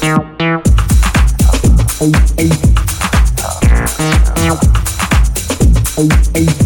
Hey, hey.